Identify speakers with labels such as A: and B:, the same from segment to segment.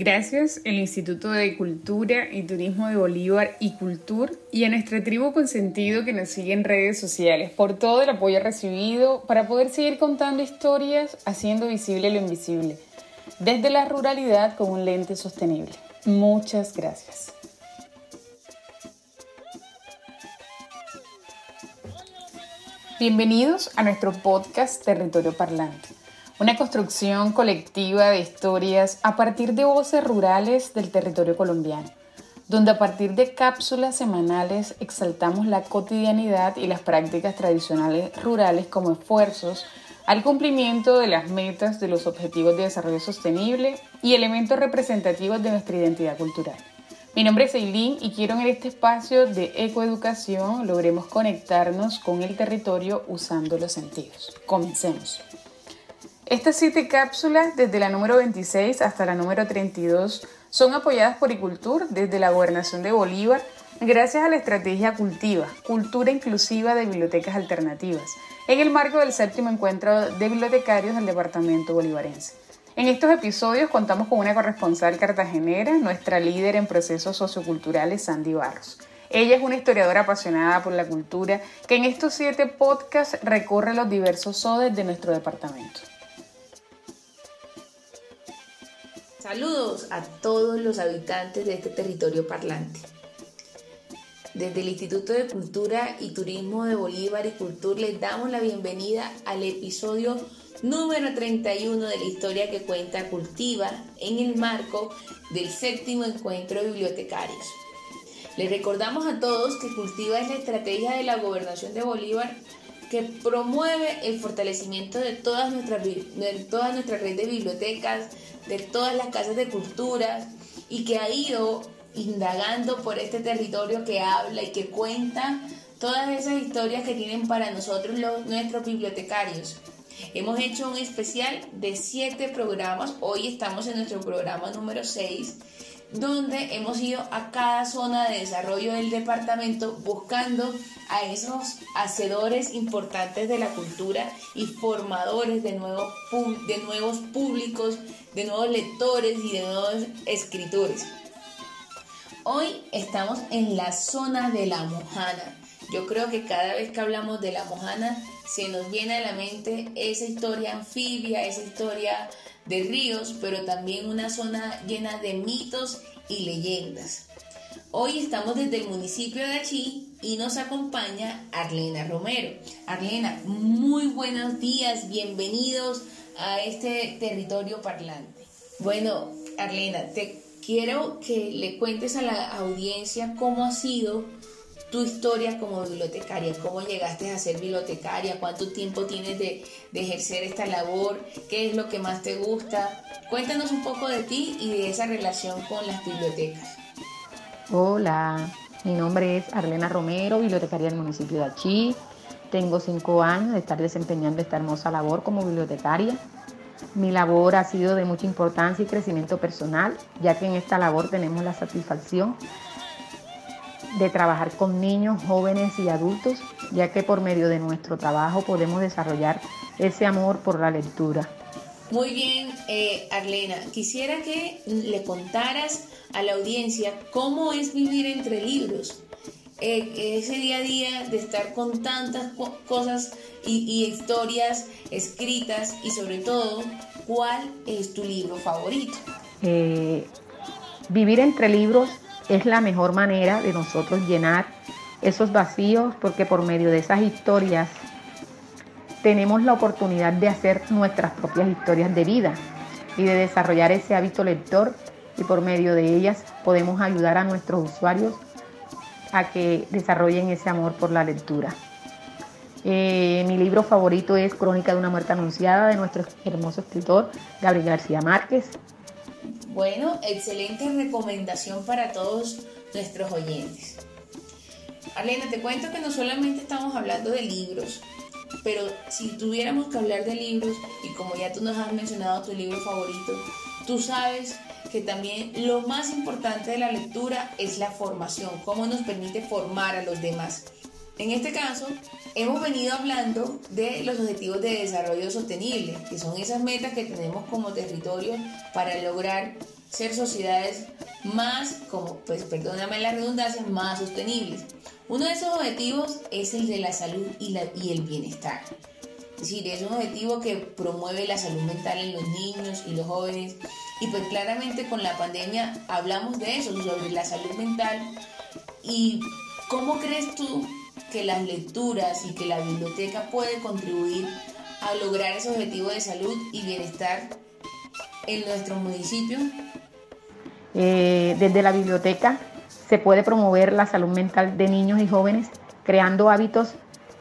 A: Gracias al Instituto de Cultura y Turismo de Bolívar y Cultur y a nuestra tribu Consentido que nos sigue en redes sociales por todo el apoyo recibido para poder seguir contando historias haciendo visible lo invisible, desde la ruralidad con un lente sostenible. Muchas gracias. Bienvenidos a nuestro podcast Territorio Parlante, una construcción colectiva de historias a partir de voces rurales del territorio colombiano, donde a partir de cápsulas semanales exaltamos la cotidianidad y las prácticas tradicionales rurales como esfuerzos al cumplimiento de las metas de los Objetivos de Desarrollo Sostenible y elementos representativos de nuestra identidad cultural. Mi nombre es Eileen y quiero en este espacio de ecoeducación logremos conectarnos con el territorio usando los sentidos. Comencemos. Estas siete cápsulas, desde la número 26 hasta la número 32, son apoyadas por Icultur desde la Gobernación de Bolívar gracias a la estrategia Cultiva, Cultura Inclusiva de Bibliotecas Alternativas, en el marco del séptimo encuentro de bibliotecarios del Departamento Bolivarense. En estos episodios contamos con una corresponsal cartagenera, nuestra líder en procesos socioculturales, Sandy Barros. Ella es una historiadora apasionada por la cultura que en estos siete podcasts recorre los diversos sodes de nuestro departamento.
B: Saludos a todos los habitantes de este territorio parlante. Desde el Instituto de Cultura y Turismo de Bolívar y Cultura les damos la bienvenida al episodio número 31 de la historia que cuenta Cultiva en el marco del séptimo encuentro de bibliotecarios. Les recordamos a todos que Cultiva es la estrategia de la gobernación de Bolívar que promueve el fortalecimiento de todas nuestras, de toda nuestra red de bibliotecas, de todas las casas de cultura y que ha ido indagando por este territorio que habla y que cuenta todas esas historias que tienen para nosotros los, nuestros bibliotecarios. Hemos hecho un especial de siete programas. Hoy estamos en nuestro programa número 6, donde hemos ido a cada zona de desarrollo del departamento buscando a esos hacedores importantes de la cultura y formadores de nuevos, de nuevos públicos, de nuevos lectores y de nuevos escritores. Hoy estamos en la zona de la Mojana. Yo creo que cada vez que hablamos de la Mojana se nos viene a la mente esa historia anfibia, esa historia de ríos, pero también una zona llena de mitos y leyendas. Hoy estamos desde el municipio de Achí y nos acompaña Arlena Romero. Arlena, muy buenos días, bienvenidos a este territorio parlante. Bueno, Arlena, te quiero que le cuentes a la audiencia cómo ha sido tu historia como bibliotecaria, cómo llegaste a ser bibliotecaria, cuánto tiempo tienes de, ejercer esta labor, qué es lo que más te gusta. Cuéntanos un poco de ti y de esa relación con las bibliotecas.
C: Hola, mi nombre es Arlena Romero, bibliotecaria del municipio de Achí. Tengo cinco años de estar desempeñando esta hermosa labor como bibliotecaria. Mi labor ha sido de mucha importancia y crecimiento personal, ya que en esta labor tenemos la satisfacción de trabajar con niños, jóvenes y adultos, ya que por medio de nuestro trabajo podemos desarrollar ese amor por la lectura.
B: Muy bien, eh, Arlena, quisiera que le contaras a la audiencia cómo es vivir entre libros. Eh, ese día a día de estar con tantas cosas y, historias escritas y sobre todo, ¿cuál es tu libro favorito?
C: Eh, vivir entre libros es la mejor manera de nosotros llenar esos vacíos porque por medio de esas historias tenemos la oportunidad de hacer nuestras propias historias de vida y de desarrollar ese hábito lector y por medio de ellas podemos ayudar a nuestros usuarios a que desarrollen ese amor por la lectura. Eh, mi libro favorito es Crónica de una muerte anunciada de nuestro hermoso escritor Gabriel García Márquez.
B: Bueno, excelente recomendación para todos nuestros oyentes. Arlena, te cuento que no solamente estamos hablando de libros, pero si tuviéramos que hablar de libros, y como ya tú nos has mencionado tu libro favorito, tú sabes que también lo más importante de la lectura es la formación, cómo nos permite formar a los demás. En este caso, hemos venido hablando de los objetivos de desarrollo sostenible, que son esas metas que tenemos como territorio para lograr ser sociedades más, como, pues perdóname la redundancia, más sostenibles. Uno de esos objetivos es el de la salud y, la, y el bienestar. Es decir, es un objetivo que promueve la salud mental en los niños y los jóvenes. Y pues claramente con la pandemia hablamos de eso, sobre la salud mental. ¿Y cómo crees tú que las lecturas y que la biblioteca puede contribuir a lograr ese objetivo de salud y bienestar en nuestro municipio?
C: Eh, desde la biblioteca se puede promover la salud mental de niños y jóvenes creando hábitos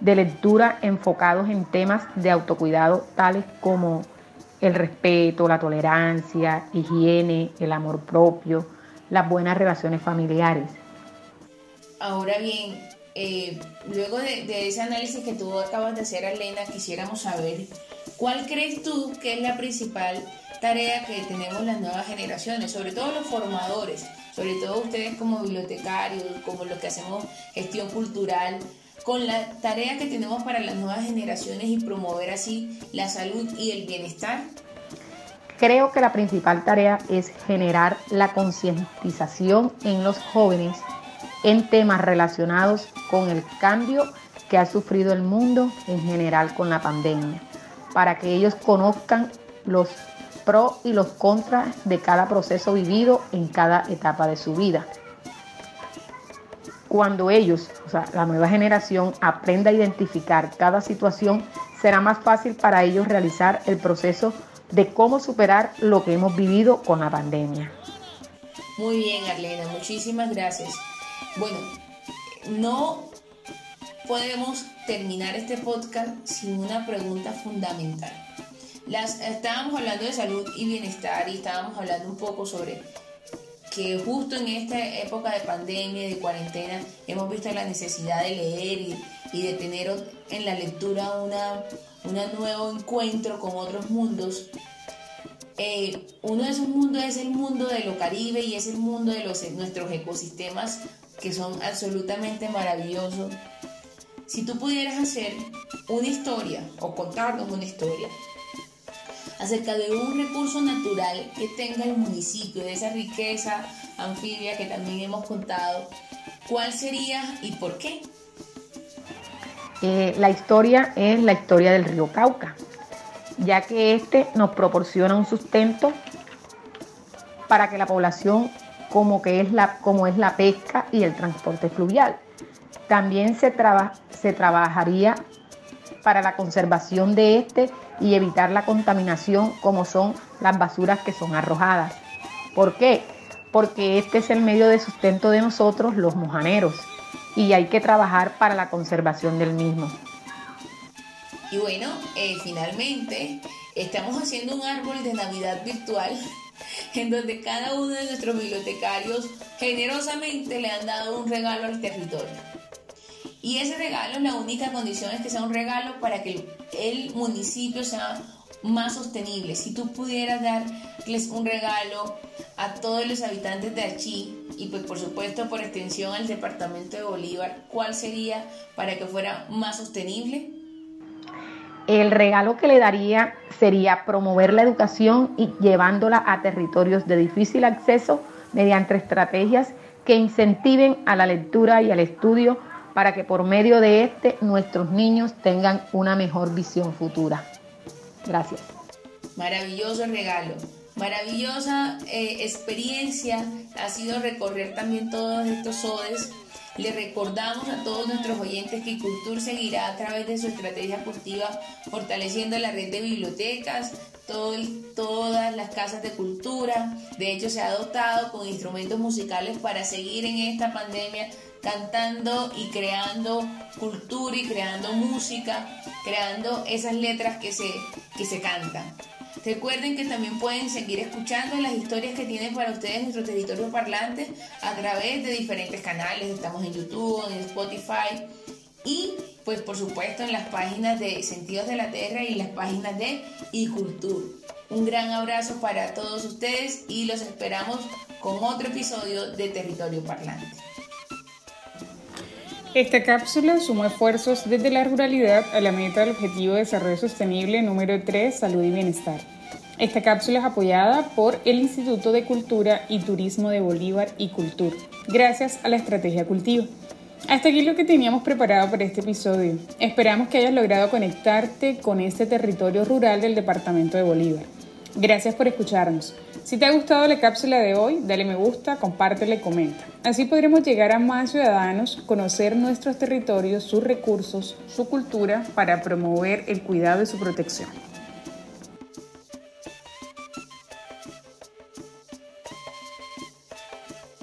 C: de lectura enfocados en temas de autocuidado tales como el respeto, la tolerancia, higiene, el amor propio, las buenas relaciones familiares.
B: Ahora bien, eh, luego de, ese análisis que tú acabas de hacer, Elena, quisiéramos saber cuál crees tú que es la principal tarea que tenemos las nuevas generaciones, sobre todo los formadores, sobre todo ustedes como bibliotecarios, como los que hacemos gestión cultural, con la tarea que tenemos para las nuevas generaciones y promover así la salud y el bienestar?
C: Creo que la principal tarea es generar la concientización en los jóvenes en temas relacionados con el cambio que ha sufrido el mundo en general con la pandemia, para que ellos conozcan los pros y los contras de cada proceso vivido en cada etapa de su vida. Cuando ellos, o sea, la nueva generación, aprenda a identificar cada situación, será más fácil para ellos realizar el proceso de cómo superar lo que hemos vivido con la pandemia.
B: Muy bien, Arlena, muchísimas gracias. Bueno, no podemos terminar este podcast sin una pregunta fundamental. Las, estábamos hablando de salud y bienestar y estábamos hablando un poco sobre que justo en esta época de pandemia, de cuarentena, hemos visto la necesidad de leer y, de tener en la lectura una, un nuevo encuentro con otros mundos. Eh, uno de esos mundos es el mundo de lo Caribe y es el mundo de los, nuestros ecosistemas que son absolutamente maravillosos. Si tú pudieras hacer una historia o contarnos una historia acerca de un recurso natural que tenga el municipio, de esa riqueza anfibia que también hemos contado, ¿cuál sería y por qué?
C: Eh, la historia es la historia del río Cauca, ya que este nos proporciona un sustento para que la población como, que es, la, como es la pesca y el transporte fluvial. También se, se trabajaría para la conservación de este y evitar la contaminación como son las basuras que son arrojadas. ¿Por qué? Porque este es el medio de sustento de nosotros los mojaneros y hay que trabajar para la conservación del mismo.
B: Y bueno, eh, finalmente estamos haciendo un árbol de Navidad virtual en donde cada uno de nuestros bibliotecarios generosamente le han dado un regalo al territorio. Y ese regalo, la única condición es que sea un regalo para que el municipio sea más sostenible. Si tú pudieras darles un regalo a todos los habitantes de Achí y pues por supuesto por extensión al departamento de Bolívar, ¿cuál sería para que fuera más sostenible?
C: El regalo que le daría sería promover la educación y llevándola a territorios de difícil acceso mediante estrategias que incentiven a la lectura y al estudio para que por medio de este nuestros niños tengan una mejor visión futura. Gracias.
B: Maravilloso regalo, maravillosa eh, experiencia ha sido recorrer también todos estos sodes. Le recordamos a todos nuestros oyentes que Cultur seguirá a través de su estrategia cultiva fortaleciendo la red de bibliotecas, todas las casas de cultura. De hecho, se ha dotado con instrumentos musicales para seguir en esta pandemia cantando y creando cultura y creando música, creando esas letras que se, que se cantan. Recuerden que también pueden seguir escuchando las historias que tienen para ustedes nuestro territorio parlante a través de diferentes canales. Estamos en YouTube, en Spotify y pues por supuesto en las páginas de Sentidos de la Tierra y las páginas de iCultura. Un gran abrazo para todos ustedes y los esperamos con otro episodio de Territorio Parlante.
A: Esta cápsula suma esfuerzos desde la ruralidad a la meta del Objetivo de Desarrollo Sostenible número 3, Salud y Bienestar. Esta cápsula es apoyada por el Instituto de Cultura y Turismo de Bolívar y Cultura, gracias a la Estrategia Cultivo. Hasta aquí lo que teníamos preparado para este episodio. Esperamos que hayas logrado conectarte con este territorio rural del departamento de Bolívar. Gracias por escucharnos. Si te ha gustado la cápsula de hoy, dale me gusta, compártela y comenta. Así podremos llegar a más ciudadanos, conocer nuestros territorios, sus recursos, su cultura para promover el cuidado y su protección.